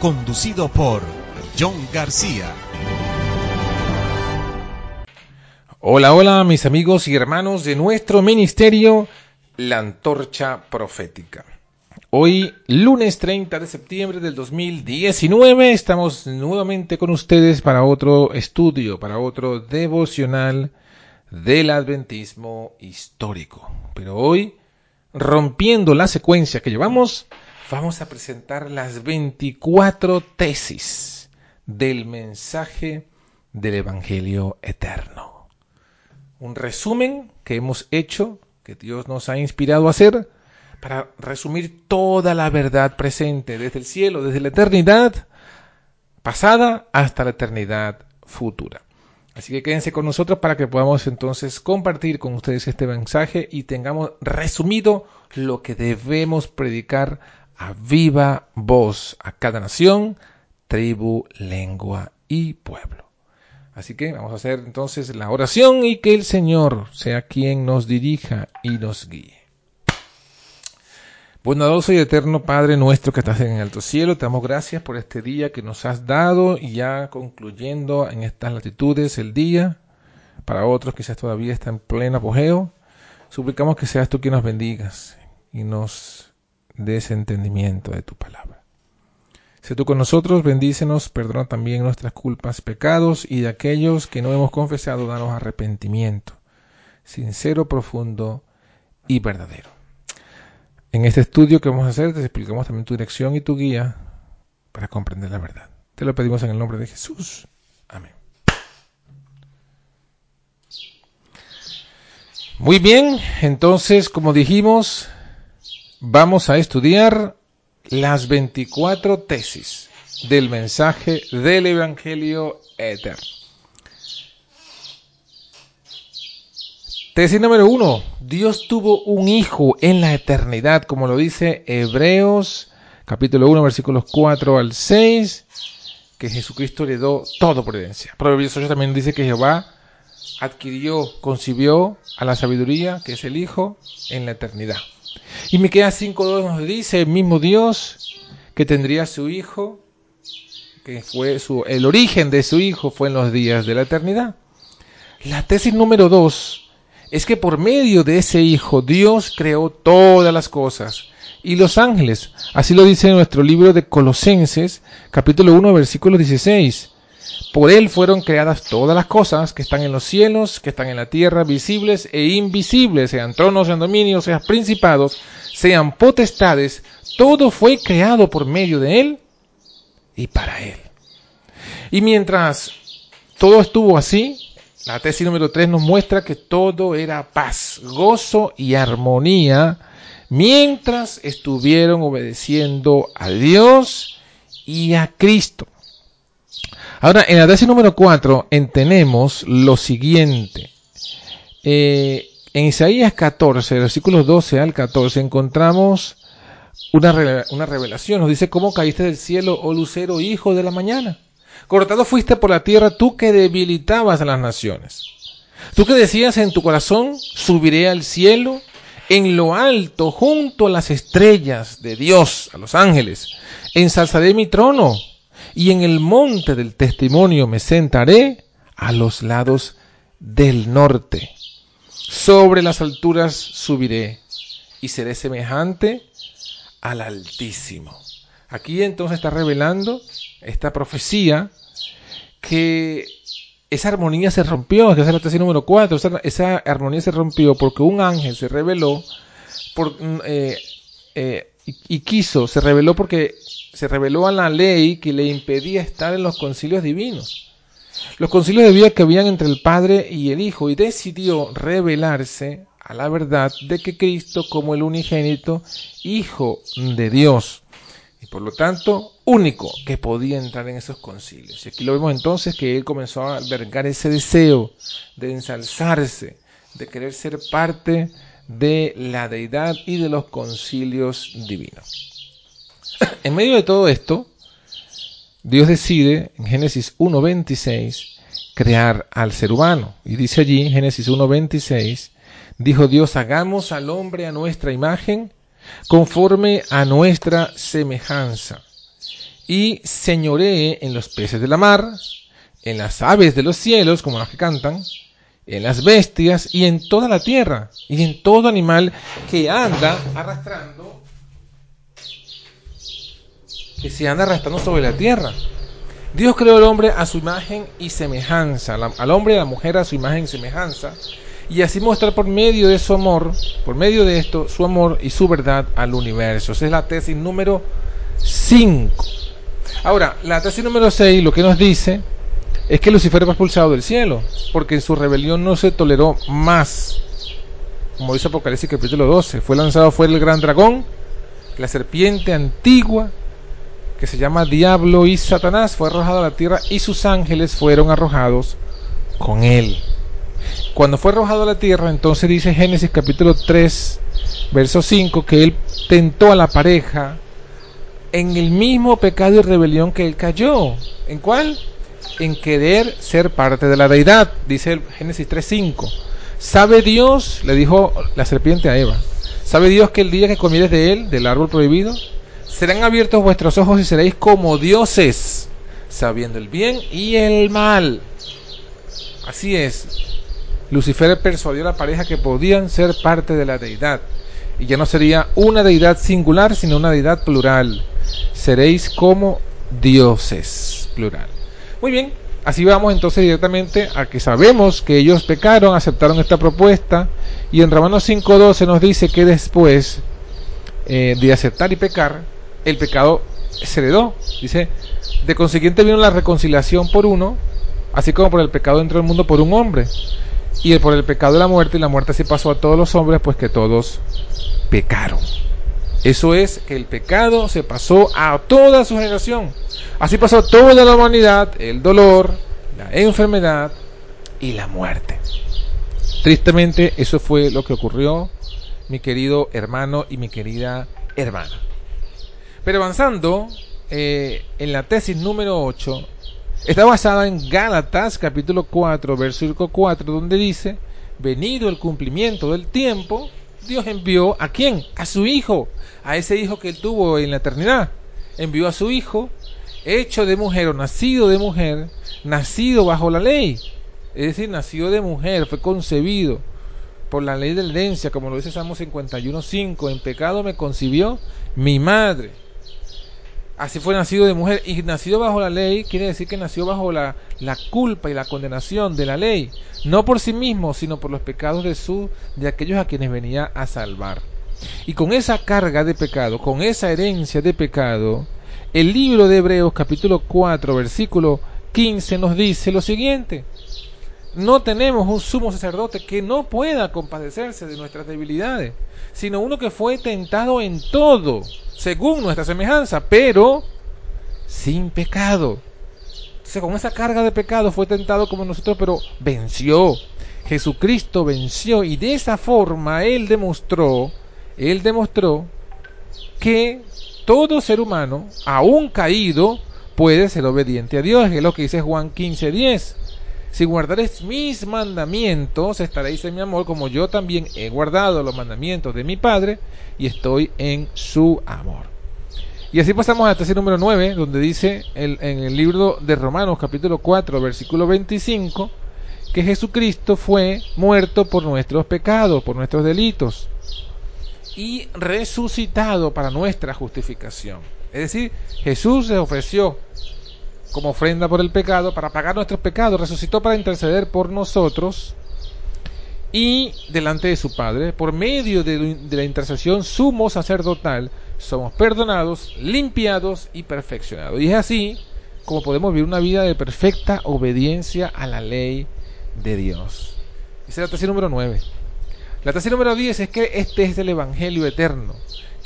conducido por John García. Hola, hola mis amigos y hermanos de nuestro ministerio, la antorcha profética. Hoy, lunes 30 de septiembre del 2019, estamos nuevamente con ustedes para otro estudio, para otro devocional del adventismo histórico. Pero hoy, rompiendo la secuencia que llevamos, vamos a presentar las 24 tesis del mensaje del Evangelio eterno. Un resumen que hemos hecho, que Dios nos ha inspirado a hacer, para resumir toda la verdad presente desde el cielo, desde la eternidad pasada hasta la eternidad futura. Así que quédense con nosotros para que podamos entonces compartir con ustedes este mensaje y tengamos resumido lo que debemos predicar a viva voz a cada nación, tribu, lengua y pueblo. Así que vamos a hacer entonces la oración y que el Señor sea quien nos dirija y nos guíe. Bondadoso y eterno Padre nuestro que estás en el alto cielo, te damos gracias por este día que nos has dado y ya concluyendo en estas latitudes el día, para otros quizás todavía está en pleno apogeo, suplicamos que seas tú quien nos bendigas y nos de ese entendimiento de tu palabra. Sé tú con nosotros, bendícenos, perdona también nuestras culpas, pecados y de aquellos que no hemos confesado, danos arrepentimiento, sincero, profundo y verdadero. En este estudio que vamos a hacer te explicamos también tu dirección y tu guía para comprender la verdad. Te lo pedimos en el nombre de Jesús. Amén. Muy bien, entonces, como dijimos, vamos a estudiar las 24 tesis del mensaje del Evangelio eterno. Tesis número uno. Dios tuvo un hijo en la eternidad, como lo dice Hebreos capítulo 1, versículos 4 al 6, que Jesucristo le dio todo por herencia. Proverbios 8 también dice que Jehová adquirió, concibió a la sabiduría, que es el Hijo, en la eternidad. Y Miqueas 5.2 nos dice el mismo Dios que tendría su hijo, que fue su, el origen de su hijo fue en los días de la eternidad. La tesis número 2 es que por medio de ese hijo Dios creó todas las cosas y los ángeles. Así lo dice nuestro libro de Colosenses, capítulo 1, versículo 16. Por él fueron creadas todas las cosas que están en los cielos, que están en la tierra, visibles e invisibles, sean tronos, sean dominios, sean principados, sean potestades, todo fue creado por medio de él y para él. Y mientras todo estuvo así, la tesis número 3 nos muestra que todo era paz, gozo y armonía mientras estuvieron obedeciendo a Dios y a Cristo. Ahora, en la tesis número 4 entendemos lo siguiente. Eh, en Isaías 14, versículos 12 al 14, encontramos una, una revelación. Nos dice, ¿cómo caíste del cielo, oh lucero, hijo de la mañana? Cortado fuiste por la tierra, tú que debilitabas a las naciones. Tú que decías en tu corazón, subiré al cielo, en lo alto, junto a las estrellas de Dios, a los ángeles. Ensalzaré mi trono y en el monte del testimonio me sentaré a los lados del norte. Sobre las alturas subiré y seré semejante al Altísimo. Aquí entonces está revelando esta profecía que esa armonía se rompió, esa es la tesis número 4, esa, esa, armonía se rompió porque un ángel se reveló por, eh, eh, y, y, quiso, se reveló porque se reveló a la ley que le impedía estar en los concilios divinos. Los concilios de vida que habían entre el Padre y el Hijo y decidió revelarse a la verdad de que Cristo como el unigénito Hijo de Dios y por lo tanto único que podía entrar en esos concilios. Y aquí lo vemos entonces que él comenzó a albergar ese deseo de ensalzarse, de querer ser parte de la deidad y de los concilios divinos. en medio de todo esto, Dios decide en Génesis 1.26 crear al ser humano. Y dice allí en Génesis 1.26, dijo Dios, hagamos al hombre a nuestra imagen conforme a nuestra semejanza, y señoree en los peces de la mar, en las aves de los cielos, como las que cantan, en las bestias y en toda la tierra, y en todo animal que anda arrastrando, que se anda arrastrando sobre la tierra. Dios creó al hombre a su imagen y semejanza, al hombre y a la mujer a su imagen y semejanza, y así mostrar por medio de su amor, por medio de esto, su amor y su verdad al universo. Esa es la tesis número 5. Ahora, la tesis número 6 lo que nos dice es que Lucifer fue expulsado del cielo, porque en su rebelión no se toleró más. Como dice Apocalipsis capítulo 12, fue lanzado fue el gran dragón, la serpiente antigua, que se llama Diablo y Satanás, fue arrojado a la tierra y sus ángeles fueron arrojados con él. Cuando fue arrojado a la tierra, entonces dice Génesis capítulo 3, verso 5, que él tentó a la pareja en el mismo pecado y rebelión que él cayó. ¿En cuál? En querer ser parte de la deidad, dice el Génesis 5. ¿Sabe Dios, le dijo la serpiente a Eva, ¿sabe Dios que el día que comieres de él, del árbol prohibido, serán abiertos vuestros ojos y seréis como dioses, sabiendo el bien y el mal? Así es, Lucifer persuadió a la pareja que podían ser parte de la deidad. Y ya no sería una deidad singular, sino una deidad plural. Seréis como dioses, plural. Muy bien, así vamos entonces directamente a que sabemos que ellos pecaron, aceptaron esta propuesta. Y en Romanos 5.12 nos dice que después eh, de aceptar y pecar, el pecado se heredó. Dice, de consiguiente vino la reconciliación por uno, así como por el pecado dentro del mundo por un hombre y por el pecado de la muerte, y la muerte se pasó a todos los hombres, pues que todos pecaron. Eso es que el pecado se pasó a toda su generación. Así pasó a toda la humanidad, el dolor, la enfermedad y la muerte. Tristemente, eso fue lo que ocurrió, mi querido hermano y mi querida hermana. Pero avanzando eh, en la tesis número 8, Está basada en Gálatas capítulo 4, versículo 4, donde dice, venido el cumplimiento del tiempo, Dios envió a quién? A su Hijo, a ese Hijo que él tuvo en la eternidad. Envió a su Hijo, hecho de mujer o nacido de mujer, nacido bajo la ley. Es decir, nacido de mujer, fue concebido por la ley de herencia, como lo dice Salmo 51.5, en pecado me concibió mi madre. Así fue nacido de mujer y nacido bajo la ley quiere decir que nació bajo la, la, culpa y la condenación de la ley, no por sí mismo, sino por los pecados de su de aquellos a quienes venía a salvar. Y con esa carga de pecado, con esa herencia de pecado, el libro de Hebreos capítulo 4 versículo 15 nos dice lo siguiente: No tenemos un sumo sacerdote que no pueda compadecerse de nuestras debilidades, sino uno que fue tentado en todo según nuestra semejanza, pero sin pecado. Entonces, con esa carga de pecado fue tentado como nosotros, pero venció. Jesucristo venció y de esa forma Él demostró, Él demostró que todo ser humano, aún caído, puede ser obediente a Dios. Es lo que dice Juan 15:10. Si guardaréis mis mandamientos, estaréis en mi amor, como yo también he guardado los mandamientos de mi Padre y estoy en su amor. Y así pasamos al tercer número 9, donde dice en el libro de Romanos capítulo 4, versículo 25, que Jesucristo fue muerto por nuestros pecados, por nuestros delitos, y resucitado para nuestra justificación. Es decir, Jesús se ofreció como ofrenda por el pecado, para pagar nuestros pecados, resucitó para interceder por nosotros y delante de su Padre, por medio de, la intercesión sumo sacerdotal, somos perdonados, limpiados y perfeccionados. Y es así como podemos vivir una vida de perfecta obediencia a la ley de Dios. Esa es la tesis número 9. La tesis número 10 es que este es el Evangelio eterno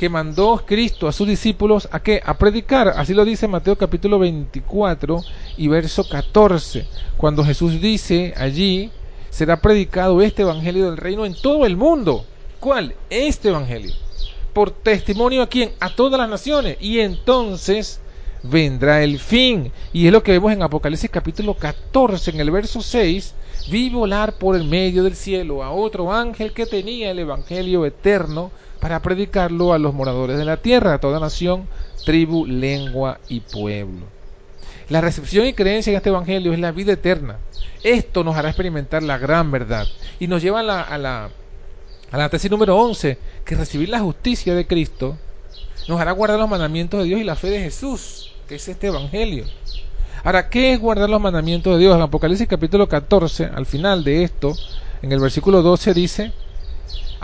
que mandó Cristo a sus discípulos a qué? A predicar. Así lo dice Mateo capítulo 24 y verso 14, cuando Jesús dice allí, será predicado este Evangelio del reino en todo el mundo. ¿Cuál? Este Evangelio. Por testimonio a quién? A todas las naciones. Y entonces vendrá el fin. Y es lo que vemos en Apocalipsis capítulo 14, en el verso 6. Vi volar por el medio del cielo a otro ángel que tenía el Evangelio eterno para predicarlo a los moradores de la tierra, a toda nación, tribu, lengua y pueblo. La recepción y creencia en este Evangelio es la vida eterna. Esto nos hará experimentar la gran verdad y nos lleva a la, a la, a la tesis número 11, que recibir la justicia de Cristo nos hará guardar los mandamientos de Dios y la fe de Jesús, que es este Evangelio. Ahora, ¿qué es guardar los mandamientos de Dios? En Apocalipsis capítulo 14, al final de esto, en el versículo 12 dice,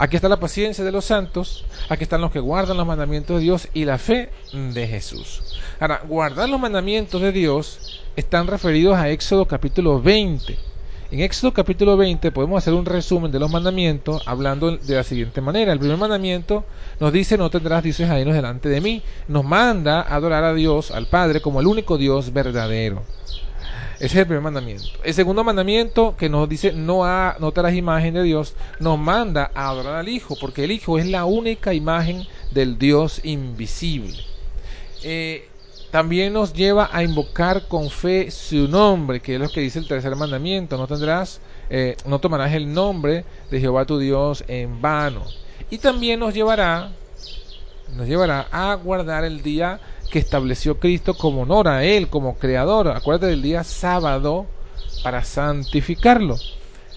Aquí está la paciencia de los santos, aquí están los que guardan los mandamientos de Dios y la fe de Jesús. Ahora, guardar los mandamientos de Dios están referidos a Éxodo capítulo 20. En Éxodo capítulo 20 podemos hacer un resumen de los mandamientos hablando de la siguiente manera. El primer mandamiento nos dice no tendrás dioses ajenos delante de mí. Nos manda a adorar a Dios, al Padre, como el único Dios verdadero. Ese es el primer mandamiento. El segundo mandamiento que nos dice no, a, no te imagen de Dios, nos manda a adorar al Hijo, porque el Hijo es la única imagen del Dios invisible. Eh, también nos lleva a invocar con fe su nombre, que es lo que dice el tercer mandamiento. No tendrás, eh, no tomarás el nombre de Jehová tu Dios en vano. Y también nos llevará, nos llevará a guardar el día que estableció Cristo como honor a Él, como creador. Acuérdate del día sábado para santificarlo.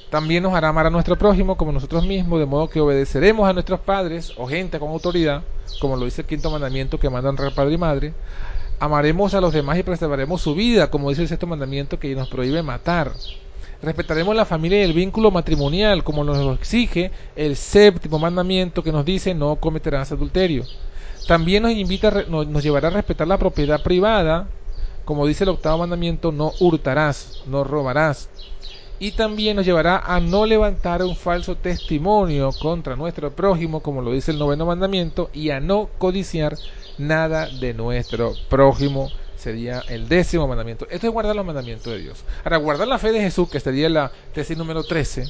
También nos hará amar a nuestro prójimo como nosotros mismos, de modo que obedeceremos a nuestros padres o gente con autoridad, como lo dice el quinto mandamiento que mandan honrar padre y madre. Amaremos a los demás y preservaremos su vida, como dice el sexto mandamiento que nos prohíbe matar. Respetaremos la familia y el vínculo matrimonial, como nos exige el séptimo mandamiento que nos dice no cometerás adulterio. También nos invita, nos, llevará a respetar la propiedad privada, como dice el octavo mandamiento, no hurtarás, no robarás. Y también nos llevará a no levantar un falso testimonio contra nuestro prójimo, como lo dice el noveno mandamiento, y a no codiciar nada de nuestro prójimo. Sería el décimo mandamiento. Esto es guardar los mandamientos de Dios. Ahora, guardar la fe de Jesús, que sería la tesis número 13,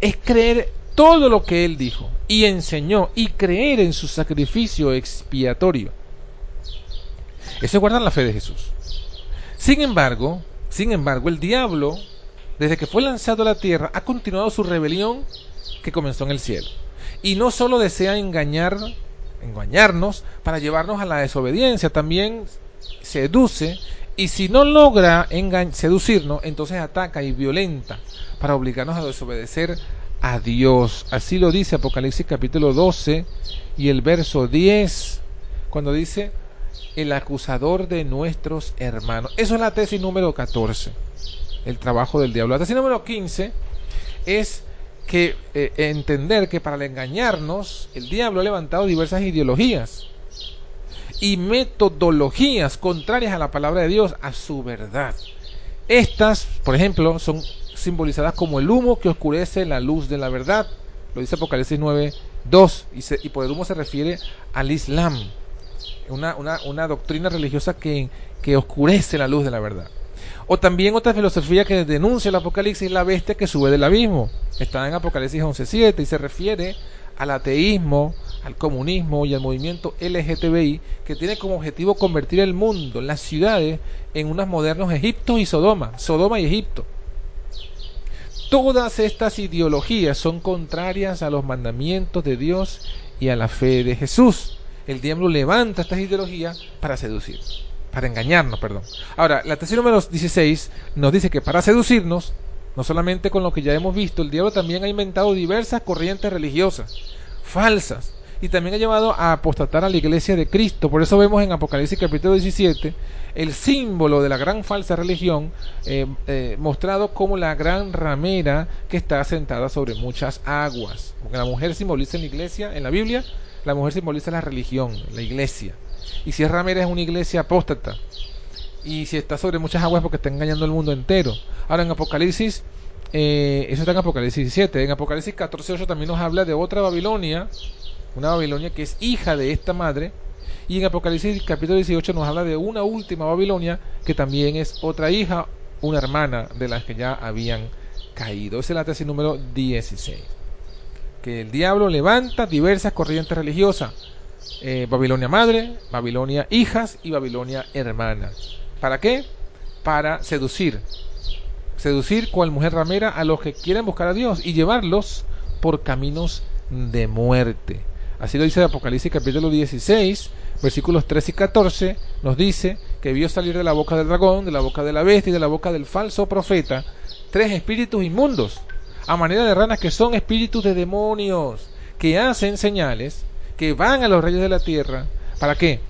es creer todo lo que él dijo y enseñó y creer en su sacrificio expiatorio. Eso es guardar la fe de Jesús. Sin embargo, sin embargo, el diablo, desde que fue lanzado a la tierra, ha continuado su rebelión que comenzó en el cielo. Y no solo desea engañar, engañarnos para llevarnos a la desobediencia, también seduce y si no logra seducirnos, entonces ataca y violenta para obligarnos a desobedecer a Dios. Así lo dice Apocalipsis capítulo 12 y el verso 10, cuando dice el acusador de nuestros hermanos. Eso es la tesis número 14, el trabajo del diablo. La tesis número 15 es que eh, entender que para engañarnos el diablo ha levantado diversas ideologías y metodologías contrarias a la palabra de Dios, a su verdad. Estas, por ejemplo, son simbolizadas como el humo que oscurece la luz de la verdad. Lo dice Apocalipsis 9, 2. Y, por el humo se refiere al Islam, una, una, doctrina religiosa que, que oscurece la luz de la verdad. O también otra filosofía que denuncia el Apocalipsis la bestia que sube del abismo. Está en Apocalipsis 11.7 y se refiere al ateísmo, al comunismo y al movimiento LGTBI que tiene como objetivo convertir el mundo, las ciudades, en unos modernos Egipto y Sodoma, Sodoma y Egipto. Todas estas ideologías son contrarias a los mandamientos de Dios y a la fe de Jesús. El diablo levanta estas ideologías para seducir, para engañarnos, perdón. Ahora, la tesis número 16 nos dice que para seducirnos, no solamente con lo que ya hemos visto, el diablo también ha inventado diversas corrientes religiosas falsas y también ha llevado a apostatar a la iglesia de Cristo. Por eso vemos en Apocalipsis capítulo 17 el símbolo de la gran falsa religión eh, eh, mostrado como la gran ramera que está sentada sobre muchas aguas. Porque la mujer simboliza en la iglesia, en la Biblia, la mujer simboliza la religión, la iglesia. Y si es ramera es una iglesia apóstata. Y si está sobre muchas aguas porque está engañando al mundo entero. Ahora en Apocalipsis eh, eso está en Apocalipsis 17. En Apocalipsis 14.8 también nos habla de otra Babilonia, una Babilonia que es hija de esta madre. Y en Apocalipsis capítulo 18 nos habla de una última Babilonia que también es otra hija, una hermana de las que ya habían caído. Es la tesis número 16. Que el diablo levanta diversas corrientes religiosas. Eh, Babilonia madre, Babilonia hijas y Babilonia hermana. ¿Para qué? Para seducir, seducir cual mujer ramera a los que quieren buscar a Dios y llevarlos por caminos de muerte. Así lo dice el Apocalipsis capítulo 16, versículos 13 y 14, nos dice que vio salir de la boca del dragón, de la boca de la bestia y de la boca del falso profeta tres espíritus inmundos, a manera de ranas que son espíritus de demonios, que hacen señales, que van a los reyes de la tierra, ¿para qué?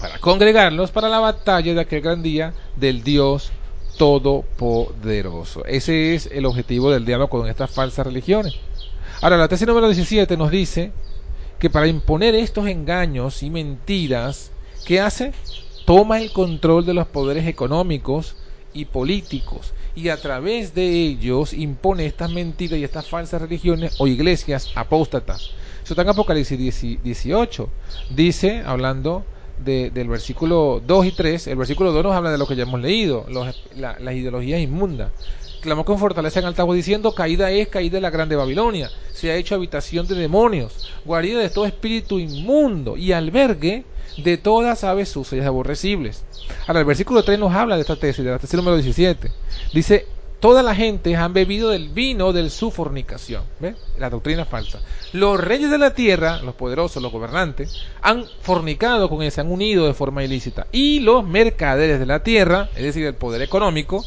Para congregarlos para la batalla de aquel gran día del Dios todopoderoso. Ese es el objetivo del diablo con estas falsas religiones. Ahora, la tesis número 17 nos dice que para imponer estos engaños y mentiras, ¿qué hace? Toma el control de los poderes económicos y políticos y a través de ellos impone estas mentiras y estas falsas religiones o iglesias apóstatas. Eso está en Apocalipsis 18. Dice, hablando del versículo 2 y 3, el versículo 2 nos habla de lo que ya hemos leído, las ideologías inmundas. Clamó con fortaleza en altavoz diciendo, caída es, caída de la grande Babilonia, se ha hecho habitación de demonios, guarida de todo espíritu inmundo y albergue de todas aves sucias aborrecibles. Ahora, el versículo 3 nos habla de esta tesis, de la tesis número 17. Dice, toda la gente han bebido del vino de su fornicación. ¿Ve? La doctrina falsa. Los reyes de la tierra, los poderosos, los gobernantes, han fornicado con él, se han unido de forma ilícita. Y los mercaderes de la tierra, es decir, el poder económico,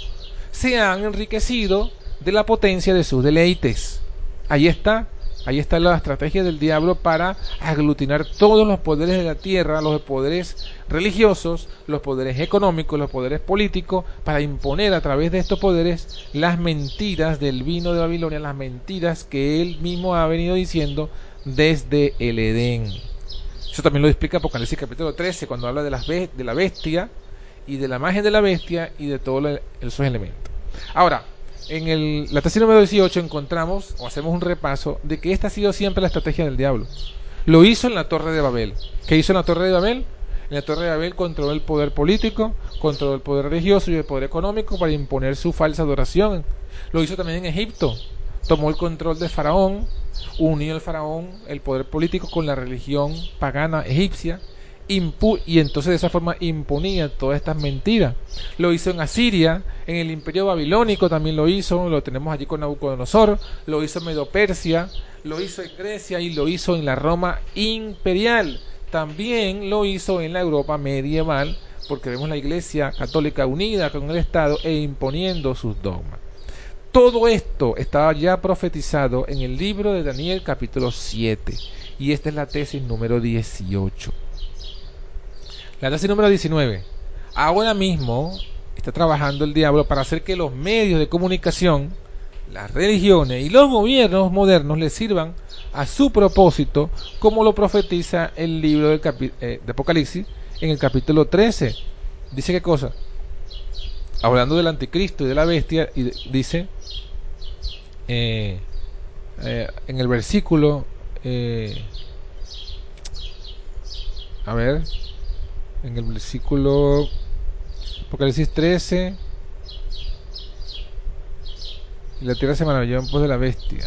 se han enriquecido de la potencia de sus deleites. Ahí está Ahí está la estrategia del diablo para aglutinar todos los poderes de la tierra, los poderes religiosos, los poderes económicos, los poderes políticos, para imponer a través de estos poderes las mentiras del vino de Babilonia, las mentiras que él mismo ha venido diciendo desde el Edén. Eso también lo explica Apocalipsis capítulo 13, cuando habla de, las de la bestia y de la imagen de la bestia y de todos esos elementos. Ahora, en el, la tesis número 18 encontramos, o hacemos un repaso, de que esta ha sido siempre la estrategia del diablo. Lo hizo en la Torre de Babel. ¿Qué hizo en la Torre de Babel? En la Torre de Babel controló el poder político, controló el poder religioso y el poder económico para imponer su falsa adoración. Lo hizo también en Egipto. Tomó el control de Faraón, unió el Faraón, el poder político con la religión pagana egipcia y entonces de esa forma imponía todas estas mentiras. Lo hizo en Asiria, en el imperio babilónico también lo hizo, lo tenemos allí con Nabucodonosor, lo hizo en Medo-Persia, lo hizo en Grecia y lo hizo en la Roma imperial. También lo hizo en la Europa medieval, porque vemos la Iglesia católica unida con el Estado e imponiendo sus dogmas. Todo esto estaba ya profetizado en el libro de Daniel capítulo 7 y esta es la tesis número 18. La tesis número 19. Ahora mismo está trabajando el diablo para hacer que los medios de comunicación, las religiones y los gobiernos modernos le sirvan a su propósito, como lo profetiza el libro eh, de Apocalipsis en el capítulo 13. Dice qué cosa? Hablando del anticristo y de la bestia, y dice eh, eh, en el versículo, a ver, en el versículo Apocalipsis 13 y la tierra se maravilló en pos de la bestia.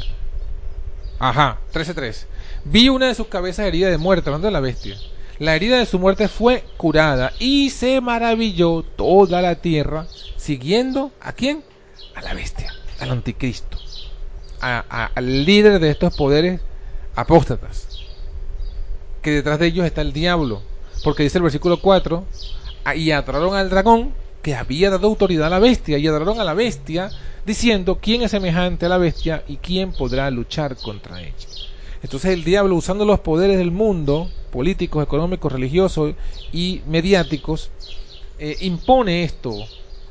Ajá, 13.3. Vi una de sus cabezas herida de muerte, hablando de la bestia. La herida de su muerte fue curada y se maravilló toda la tierra, siguiendo a quién? A la bestia, al anticristo, al líder de estos poderes apóstatas, que detrás de ellos está el diablo, porque dice el versículo 4, ah, y adoraron al dragón que había dado autoridad a la bestia, y adoraron a la bestia diciendo, ¿quién es semejante a la bestia y quién podrá luchar contra ella? Entonces el diablo usando los poderes del mundo, políticos, económicos, religiosos y mediáticos, eh, impone esto,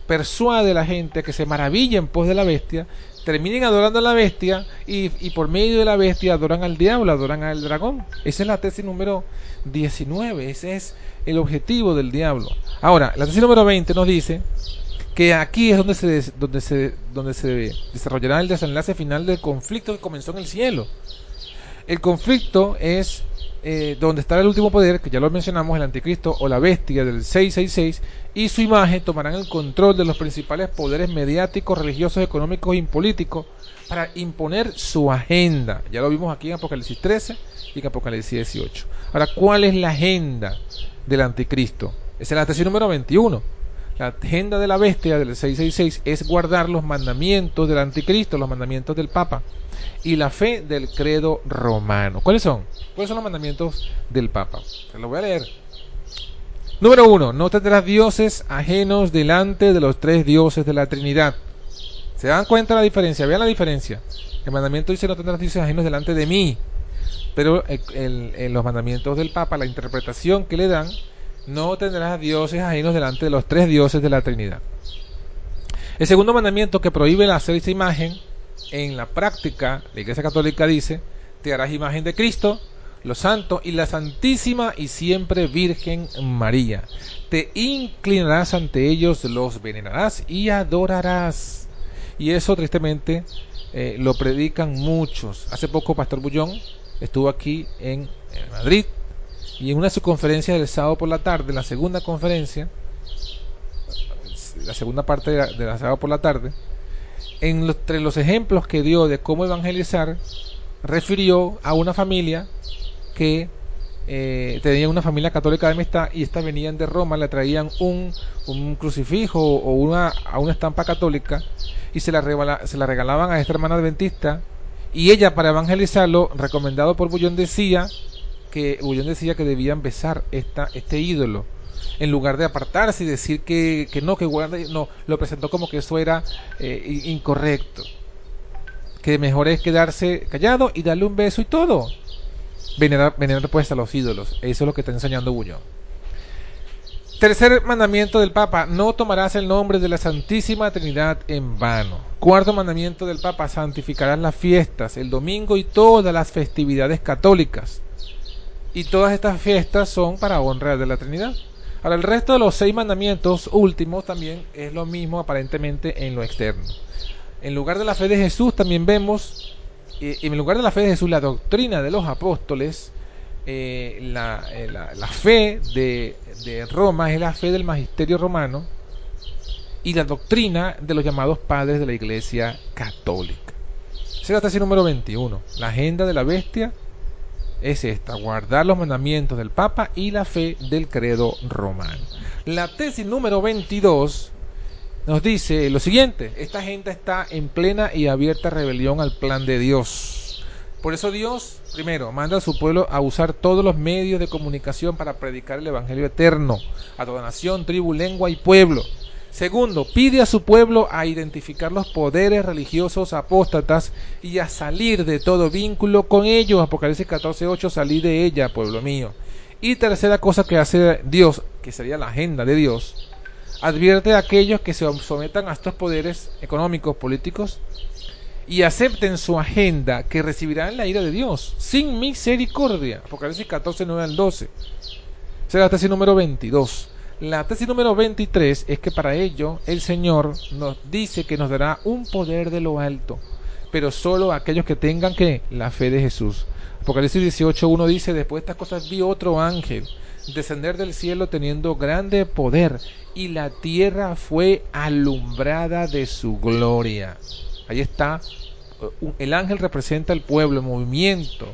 persuade a la gente a que se maravilla en pos de la bestia, terminen adorando a la bestia y, por medio de la bestia adoran al diablo, adoran al dragón. Esa es la tesis número 19, ese es el objetivo del diablo. Ahora, la tesis número 20 nos dice que aquí es donde se, donde se, donde se desarrollará el desenlace final del conflicto que comenzó en el cielo. El conflicto es eh, donde estará el último poder, que ya lo mencionamos, el anticristo o la bestia del 666, y su imagen tomarán el control de los principales poderes mediáticos, religiosos, económicos y políticos para imponer su agenda. Ya lo vimos aquí en Apocalipsis 13 y en Apocalipsis 18. Ahora, ¿cuál es la agenda del anticristo? Es la tesis número 21 la agenda de la bestia del 666 es guardar los mandamientos del anticristo, los mandamientos del Papa y la fe del credo romano. ¿Cuáles son? ¿Cuáles son los mandamientos del Papa? Se los voy a leer. Número uno, no tendrás dioses ajenos delante de los tres dioses de la Trinidad. ¿Se dan cuenta la diferencia? Vean la diferencia. El mandamiento dice no tendrás dioses ajenos delante de mí. Pero en los mandamientos del Papa, la interpretación que le dan no tendrás dioses ajenos delante de los tres dioses de la Trinidad. El segundo mandamiento que prohíbe la hacer esta imagen, en la práctica, la Iglesia Católica dice, te harás imagen de Cristo, los santos y la Santísima y siempre Virgen María. Te inclinarás ante ellos, los venerarás y adorarás. Y eso tristemente eh, lo predican muchos. Hace poco Pastor Bullón estuvo aquí en Madrid y en una de sus conferencias del sábado por la tarde, la segunda conferencia, la segunda parte de la, sábado por la tarde, entre los ejemplos que dio de cómo evangelizar, refirió a una familia que eh, tenía una familia católica de amistad y estas venían de Roma, le traían un, un crucifijo o una, a una estampa católica y se la, se la regalaban a esta hermana adventista y ella para evangelizarlo, recomendado por Bullón, decía que Bullón decía que debían besar esta, este ídolo en lugar de apartarse y decir que, que no, que guarde, no, lo presentó como que eso era eh, incorrecto. Que mejor es quedarse callado y darle un beso y todo. Venerar, venerar pues a los ídolos. Eso es lo que está enseñando Bullón. Tercer mandamiento del Papa, no tomarás el nombre de la Santísima Trinidad en vano. Cuarto mandamiento del Papa, santificarás las fiestas, el domingo y todas las festividades católicas. Y todas estas fiestas son para honra de la Trinidad. Ahora, el resto de los seis mandamientos últimos también es lo mismo aparentemente en lo externo. En lugar de la fe de Jesús también vemos, eh, en lugar de la fe de Jesús, la doctrina de los apóstoles, eh, la, eh, la, fe de, Roma es la fe del magisterio romano y la doctrina de los llamados padres de la iglesia católica. Esa es la tesis número 21, la agenda de la bestia es esta, guardar los mandamientos del Papa y la fe del credo romano. La tesis número 22 nos dice lo siguiente, esta gente está en plena y abierta rebelión al plan de Dios. Por eso Dios, primero, manda a su pueblo a usar todos los medios de comunicación para predicar el Evangelio eterno a toda nación, tribu, lengua y pueblo. Segundo, pide a su pueblo a identificar los poderes religiosos apóstatas y a salir de todo vínculo con ellos. Apocalipsis 14:8, salí de ella, pueblo mío. Y tercera cosa que hace Dios, que sería la agenda de Dios, advierte a aquellos que se sometan a estos poderes económicos, políticos, y acepten su agenda, que recibirán la ira de Dios, sin misericordia. Apocalipsis 14, 9 al 12. Será la tesis número 22. La tesis número 23 es que para ello el Señor nos dice que nos dará un poder de lo alto, pero solo aquellos que tengan que la fe de Jesús. Apocalipsis 18.1 dice, después de estas cosas vi otro ángel descender del cielo teniendo grande poder y la tierra fue alumbrada de su gloria. Ahí está, el ángel representa el pueblo, el movimiento,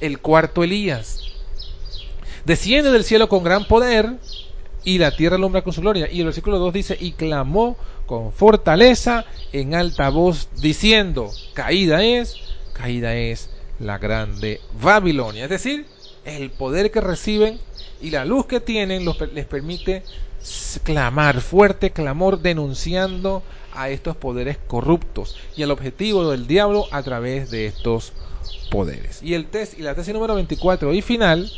el cuarto Elías. Desciende del cielo con gran poder y la tierra alumbra con su gloria. Y el versículo 2 dice, y clamó con fortaleza en alta voz diciendo, caída es, caída es la grande Babilonia. Es decir, el poder que reciben y la luz que tienen les permite clamar, fuerte clamor, denunciando a estos poderes corruptos y al objetivo del diablo a través de estos poderes. Y el test y la tesis número 24 y final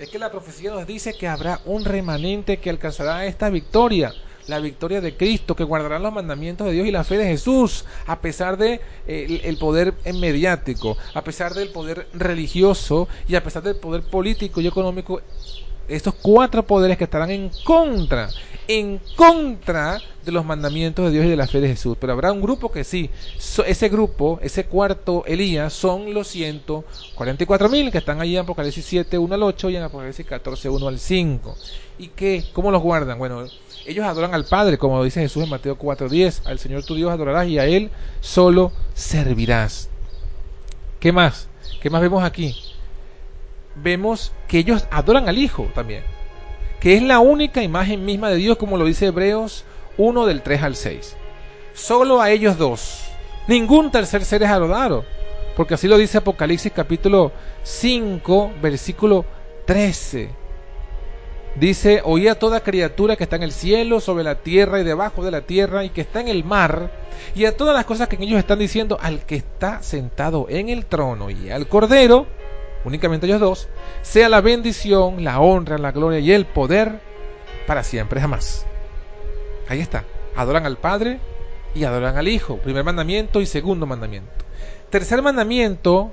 es que la profecía nos dice que habrá un remanente que alcanzará esta victoria, la victoria de Cristo, que guardará los mandamientos de Dios y la fe de Jesús, a pesar de eh, el poder mediático, a pesar del poder religioso y a pesar del poder político y económico estos cuatro poderes que estarán en contra, en contra de los mandamientos de Dios y de la fe de Jesús. Pero habrá un grupo que sí, ese grupo, ese cuarto Elías, son los 144 mil que están ahí en Apocalipsis 7, 1 al 8 y en Apocalipsis 14, 1 al 5. ¿Y qué? ¿Cómo los guardan? Bueno, ellos adoran al Padre, como dice Jesús en Mateo 4, 10. Al Señor tu Dios adorarás y a Él solo servirás. ¿Qué más? ¿Qué más vemos aquí? Vemos que ellos adoran al Hijo también, que es la única imagen misma de Dios, como lo dice Hebreos 1 del 3 al 6. Solo a ellos dos. Ningún tercer ser es adorado, porque así lo dice Apocalipsis capítulo 5, versículo 13. Dice, oí a toda criatura que está en el cielo, sobre la tierra y debajo de la tierra, y que está en el mar, y a todas las cosas que ellos están diciendo al que está sentado en el trono y al cordero, únicamente ellos dos, sea la bendición, la honra, la gloria y el poder para siempre jamás. Ahí está. Adoran al Padre y adoran al Hijo. Primer mandamiento y segundo mandamiento. Tercer mandamiento,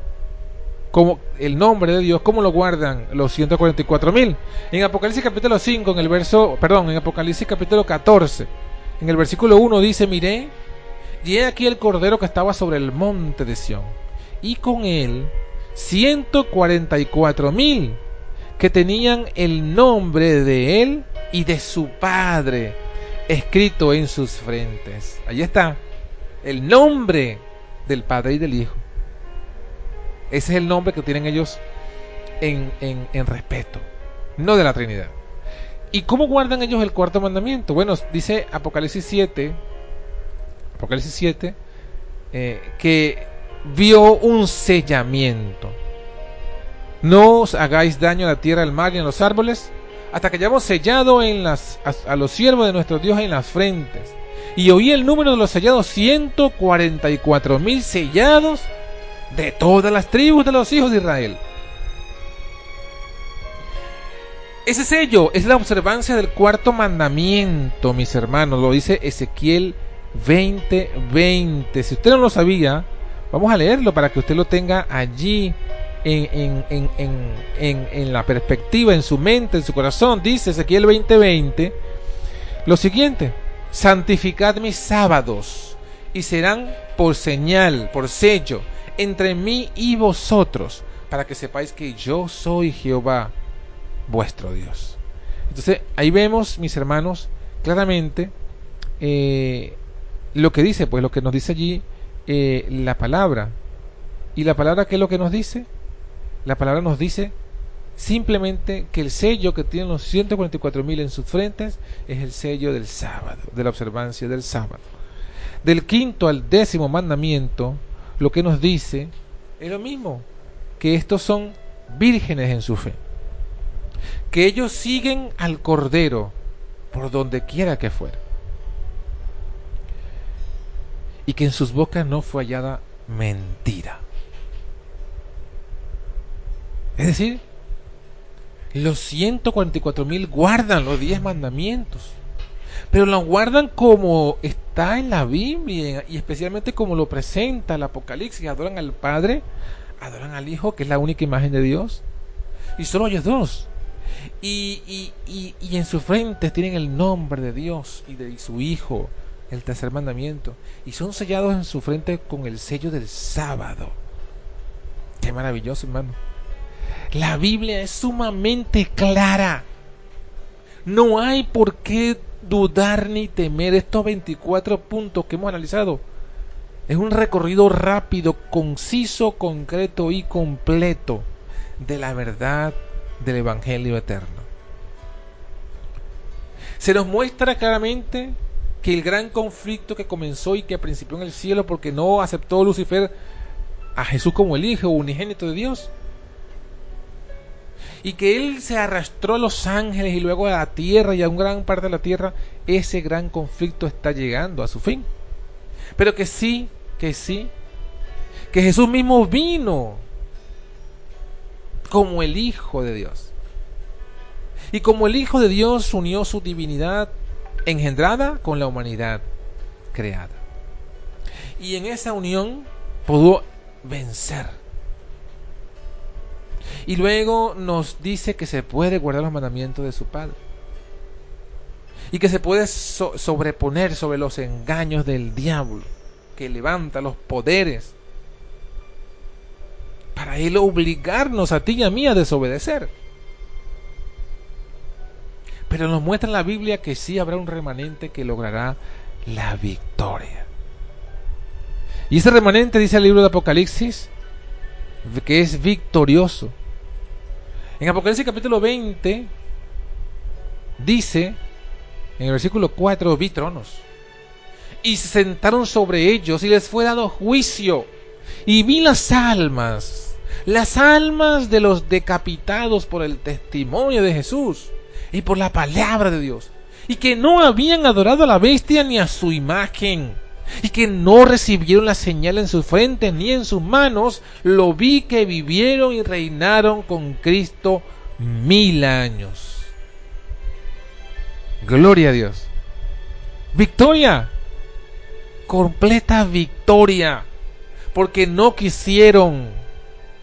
como el nombre de Dios, ¿cómo lo guardan los 144 mil? En Apocalipsis capítulo 5, en el verso, perdón, en Apocalipsis capítulo 14, en el versículo 1 dice, miré, y he aquí el cordero que estaba sobre el monte de Sión, y con él 144 mil que tenían el nombre de él y de su padre escrito en sus frentes. Ahí está, el nombre del padre y del hijo. Ese es el nombre que tienen ellos en, en, respeto, no de la Trinidad. ¿Y cómo guardan ellos el cuarto mandamiento? Bueno, dice Apocalipsis 7, Apocalipsis 7, eh, que vio un sellamiento. No os hagáis daño a la tierra, al mar y a los árboles, hasta que hayamos sellado en las, a, los siervos de nuestro Dios en las frentes. Y oí el número de los sellados, 144 mil sellados de todas las tribus de los hijos de Israel. Ese sello es la observancia del cuarto mandamiento, mis hermanos, lo dice Ezequiel 20:20. Si usted no lo sabía, Vamos a leerlo para que usted lo tenga allí en, en, la perspectiva, en su mente, en su corazón. Dice Ezequiel 20:20 lo siguiente, santificad mis sábados y serán por señal, por sello, entre mí y vosotros, para que sepáis que yo soy Jehová, vuestro Dios. Entonces ahí vemos, mis hermanos, claramente eh, lo que dice, pues lo que nos dice allí eh, la palabra. ¿Y la palabra qué es lo que nos dice? La palabra nos dice simplemente que el sello que tienen los 144.000 en sus frentes es el sello del sábado, de la observancia del sábado. Del quinto al décimo mandamiento, lo que nos dice es lo mismo, que estos son vírgenes en su fe, que ellos siguen al Cordero por donde quiera que fuera. Y que en sus bocas no fue hallada mentira. Es decir, los 144 mil guardan los 10 mandamientos, pero lo guardan como está en la Biblia y especialmente como lo presenta el Apocalipsis. Adoran al Padre, adoran al Hijo, que es la única imagen de Dios, y solo ellos dos. Y, y, y, y en su frente tienen el nombre de Dios y de su Hijo el tercer mandamiento, y son sellados en su frente con el sello del sábado. Qué maravilloso, hermano. La Biblia es sumamente clara. No hay por qué dudar ni temer estos 24 puntos que hemos analizado. Es un recorrido rápido, conciso, concreto y completo de la verdad del Evangelio eterno. Se nos muestra claramente que el gran conflicto que comenzó y que principió en el cielo porque no aceptó Lucifer a Jesús como el Hijo unigénito de Dios. y que Él se arrastró a los ángeles y luego a la tierra y a un gran parte de la tierra, ese gran conflicto está llegando a su fin. Pero que sí, que sí, que Jesús mismo vino como el Hijo de Dios. Y como el Hijo de Dios unió su divinidad engendrada con la humanidad creada. Y en esa unión pudo vencer. Y luego nos dice que se puede guardar los mandamientos de su Padre. Y que se puede sobreponer sobre los engaños del diablo, que levanta los poderes para él obligarnos a ti y a mí a desobedecer. Pero nos muestra en la Biblia que sí habrá un remanente que logrará la victoria. Y ese remanente dice el libro de Apocalipsis que es victorioso. En Apocalipsis capítulo 20 dice en el versículo 4 vi tronos y se sentaron sobre ellos y les fue dado juicio y vi las almas las almas de los decapitados por el testimonio de Jesús y por la palabra de Dios, y que no habían adorado a la bestia ni a su imagen, y que no recibieron la señal en su frente ni en sus manos, lo vi que vivieron y reinaron con Cristo mil años. Gloria a Dios. Victoria. Completa victoria. Porque no quisieron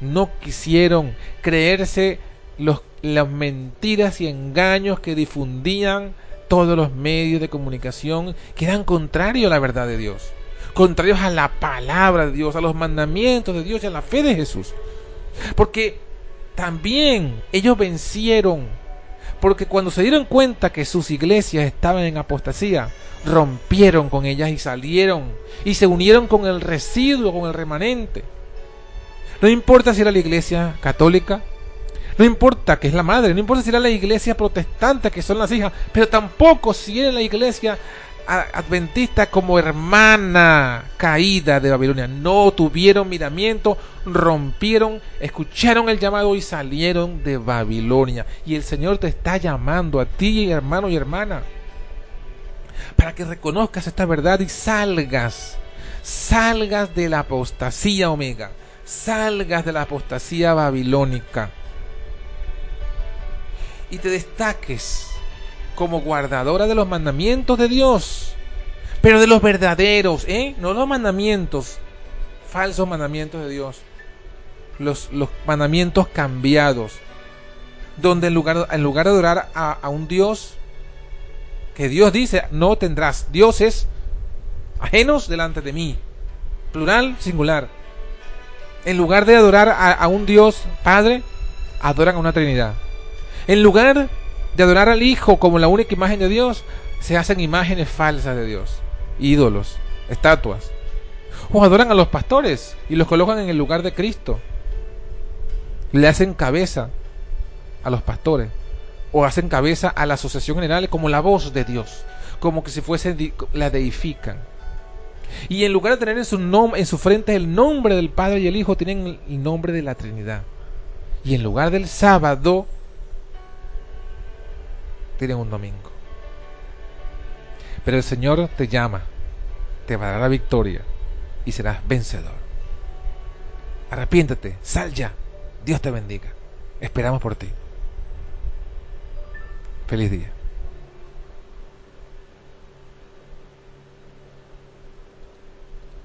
no quisieron creerse los, las mentiras y engaños que difundían todos los medios de comunicación que eran contrarios a la verdad de Dios, contrarios a la palabra de Dios, a los mandamientos de Dios y a la fe de Jesús. Porque también ellos vencieron, porque cuando se dieron cuenta que sus iglesias estaban en apostasía, rompieron con ellas y salieron y se unieron con el residuo, con el remanente. No importa si era la iglesia católica, no importa que es la madre, no importa si era la iglesia protestante, que son las hijas, pero tampoco si era la iglesia adventista como hermana caída de Babilonia. No tuvieron miramiento, rompieron, escucharon el llamado y salieron de Babilonia. Y el Señor te está llamando a ti, hermano y hermana, para que reconozcas esta verdad y salgas, salgas de la apostasía omega salgas de la apostasía babilónica y te destaques como guardadora de los mandamientos de Dios, pero de los verdaderos, ¿eh? No los mandamientos, falsos mandamientos de Dios, los, los mandamientos cambiados, donde en lugar, en lugar de adorar a, a un Dios, que Dios dice, no tendrás dioses ajenos delante de mí, plural, singular. En lugar de adorar a, un Dios Padre, adoran a una Trinidad. En lugar de adorar al Hijo como la única imagen de Dios, se hacen imágenes falsas de Dios, ídolos, estatuas. O adoran a los pastores y los colocan en el lugar de Cristo. Le hacen cabeza a los pastores. O hacen cabeza a la asociación general como la voz de Dios. Como que si fuese la deifican. Y en lugar de tener en su, en su frente el nombre del Padre y el Hijo, tienen el nombre de la Trinidad. Y en lugar del sábado, tienen un domingo. Pero el Señor te llama, te va a dar la victoria y serás vencedor. Arrepiéntete, sal ya. Dios te bendiga. Esperamos por ti. Feliz día.